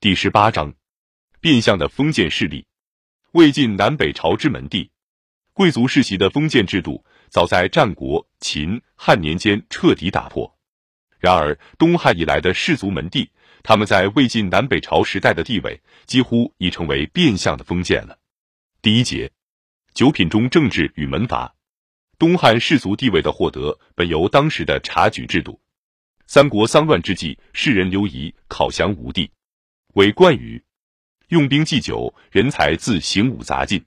第十八章，变相的封建势力。魏晋南北朝之门第，贵族世袭的封建制度，早在战国、秦汉年间彻底打破。然而，东汉以来的士族门第，他们在魏晋南北朝时代的地位，几乎已成为变相的封建了。第一节，九品中政治与门阀。东汉士族地位的获得，本由当时的察举制度。三国丧乱之际，士人流移，考降吴地。为冠语，用兵祭酒，人才自行武杂进。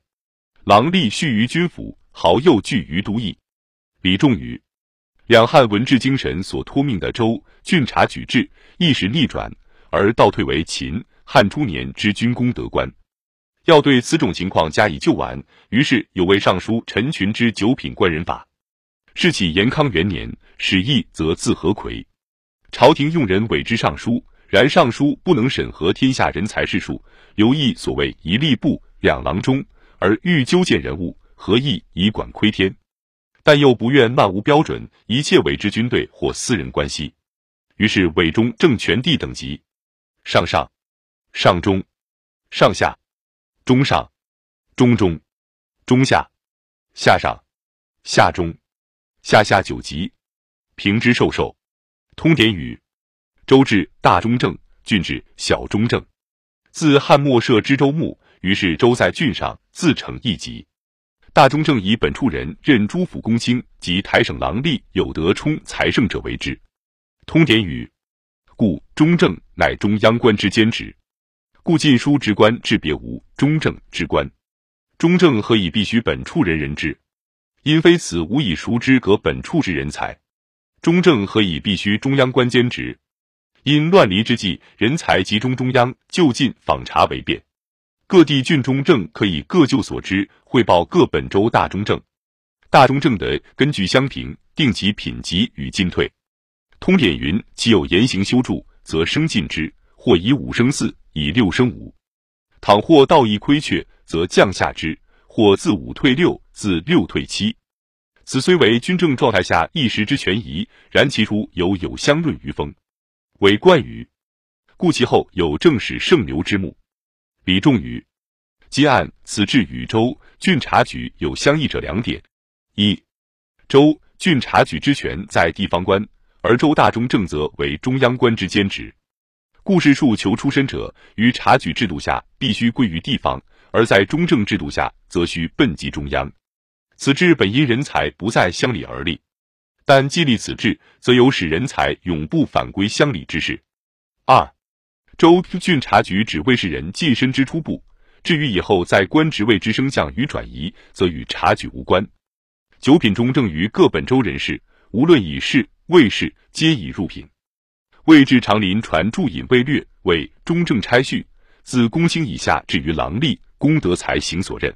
郎吏恤于军府，豪右聚于都邑。李仲宇，两汉文治精神所托命的州郡察举制，一时逆转，而倒退为秦汉初年之军功德官。要对此种情况加以救挽，于是有位尚书陈群之九品官人法。是起延康元年，始议则字何魁，朝廷用人委之尚书。然尚书不能审核天下人才士数，留意所谓一吏部、两郎中，而欲纠见人物，何意以管窥天？但又不愿漫无标准，一切委之军队或私人关系。于是委中正权地等级：上上、上中、上下、中上、中中、中下、下上、下中、下下九级，平之授受。通典语。州治大中正，郡治小中正。自汉末设知州牧，于是州在郡上，自成一级。大中正以本处人任诸府公卿及台省郎吏有德充财政者为之。通典语，故中正乃中央官之兼职。故晋书之官至别无中正之官。中正何以必须本处人任之？因非此无以熟知隔本处之人才。中正何以必须中央官兼职？因乱离之际，人才集中中央，就近访查为便。各地郡中正可以各就所知，汇报各本州大中正。大中正的根据相平，定其品级与进退。通典云：其有言行修筑，则升进之；或以五升四，以六升五。倘或道义亏缺，则降下之；或自五退六，自六退七。此虽为军政状态下一时之权宜，然其初犹有相论于风。为冠语，故其后有正史圣流之墓。李仲宇，今按此制与州郡察举有相异者两点：一，州郡察举之权在地方官，而州大中正则为中央官之兼职。故事述求出身者，于察举制度下必须归于地方，而在中正制度下则需奔及中央。此制本因人才不在乡里而立。但既立此制，则有使人才永不返归乡里之势。二，州郡察举只为是人晋升之初步，至于以后在官职位之升降与转移，则与察举无关。九品中正于各本州人士，无论以士、卫士，皆已入品。魏至长林传注引魏略为中正差序，自公卿以下至于郎吏，功德才行所任。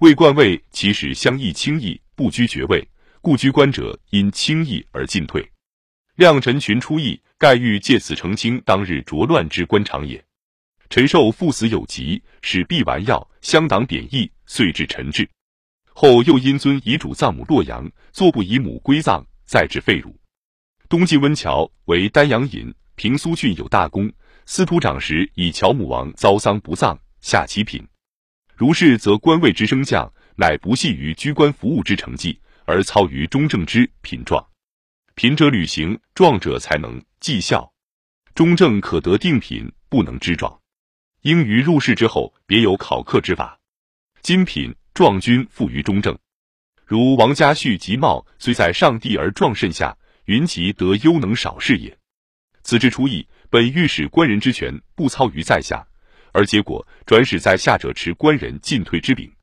魏冠位其实相异轻易，不居爵位。故居官者因轻易而进退，亮陈群出议，盖欲借此澄清当日浊乱之官场也。陈寿父死有疾，使毕丸药，乡党贬义，遂至陈治。后又因尊遗主葬母洛阳，坐不以母归葬，再至废汝。东晋温峤为丹阳尹，平苏郡有大功。司徒长时以乔母王遭丧不葬，下其品。如是，则官位之升降，乃不系于居官服务之成绩。而操于中正之品状，品者履行，状者才能绩效。中正可得定品，不能知状。应于入仕之后，别有考课之法。今品状均附于中正。如王家旭吉茂，虽在上帝而状甚下，云其得优能少事也。此之初意，本欲使官人之权不操于在下，而结果转使在下者持官人进退之柄。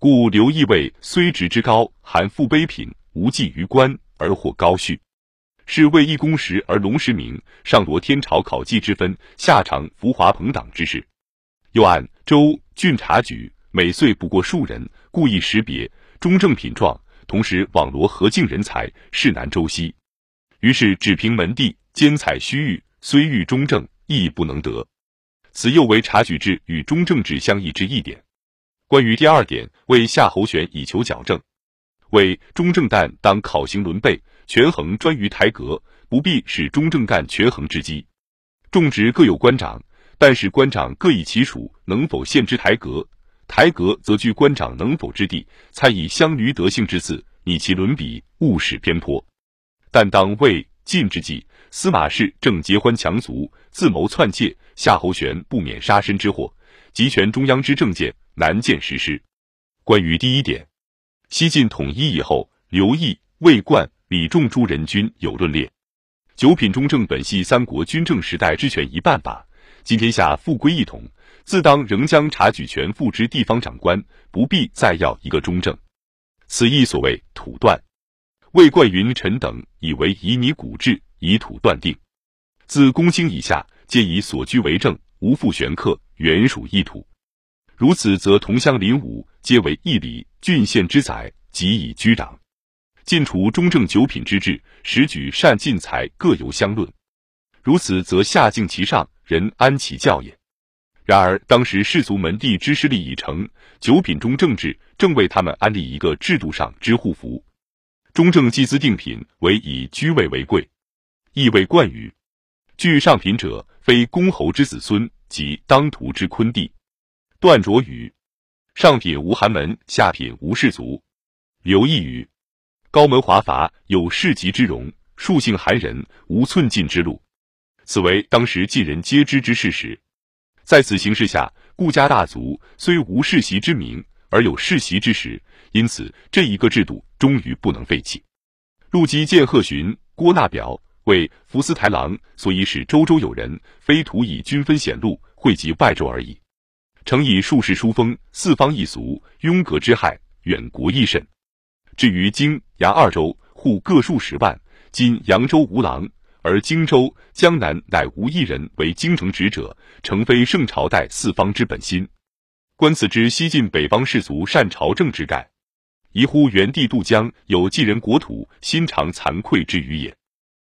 故刘义位虽职之高，含富卑品，无济于官而获高序，是为一公时而龙时明，上夺天朝考绩之分，下尝浮华朋党之事。又按州郡察举每岁不过数人，故意识别中正品状，同时网罗何境人才，势难周西。于是只凭门第兼采虚誉，虽欲中正，亦不能得。此又为察举制与中正制相异之一点。关于第二点，为夏侯玄以求矫正，为中正旦当考行轮备，权衡专于台阁，不必使中正干权衡之机。种植各有官长，但是官长各以其属，能否献之台阁？台阁则据官长能否之地，参以相驴德性之次，拟其伦比，勿使偏颇。但当魏晋之际，司马氏正结欢强族，自谋篡界，夏侯玄不免杀身之祸，集权中央之政见，难见实施。关于第一点，西晋统一以后，刘毅、魏冠、李仲诸人均有论列。九品中正本系三国军政时代之权一半法，今天下复归一统。自当仍将察举权付之地方长官，不必再要一个中正。此亦所谓土断。魏冠云臣等以为以你古制，以土断定。自公卿以下，皆以所居为政，无复玄客，原属一土。如此，则同乡邻伍，皆为一里郡县之宰，即以居长。尽除中正九品之制，实举善进财各由相论。如此，则下敬其上，人安其教也。然而，当时士族门第之势力已成，九品中正制正为他们安立一个制度上之护符。中正祭资定品为以居位为贵，亦为冠语。据上品者，非公侯之子孙，即当涂之昆弟。段卓语：上品无寒门，下品无士族。刘毅语：高门华阀，有世袭之容，庶姓寒人，无寸进之路。此为当时尽人皆知之事实。在此形势下，顾家大族虽无世袭之名，而有世袭之实，因此这一个制度终于不能废弃。陆基见贺询、郭纳表为福斯台郎，所以使周州有人，非图以军分显露，惠及外州而已。诚以术士书风，四方异俗，庸格之害，远国益甚。至于荆扬二州，户各数十万，今扬州无郎。而荆州、江南乃无一人为京城职者，诚非圣朝代四方之本心。观此之西晋北方士族善朝政之概，疑乎元帝渡江有继人国土，心肠惭愧之余也。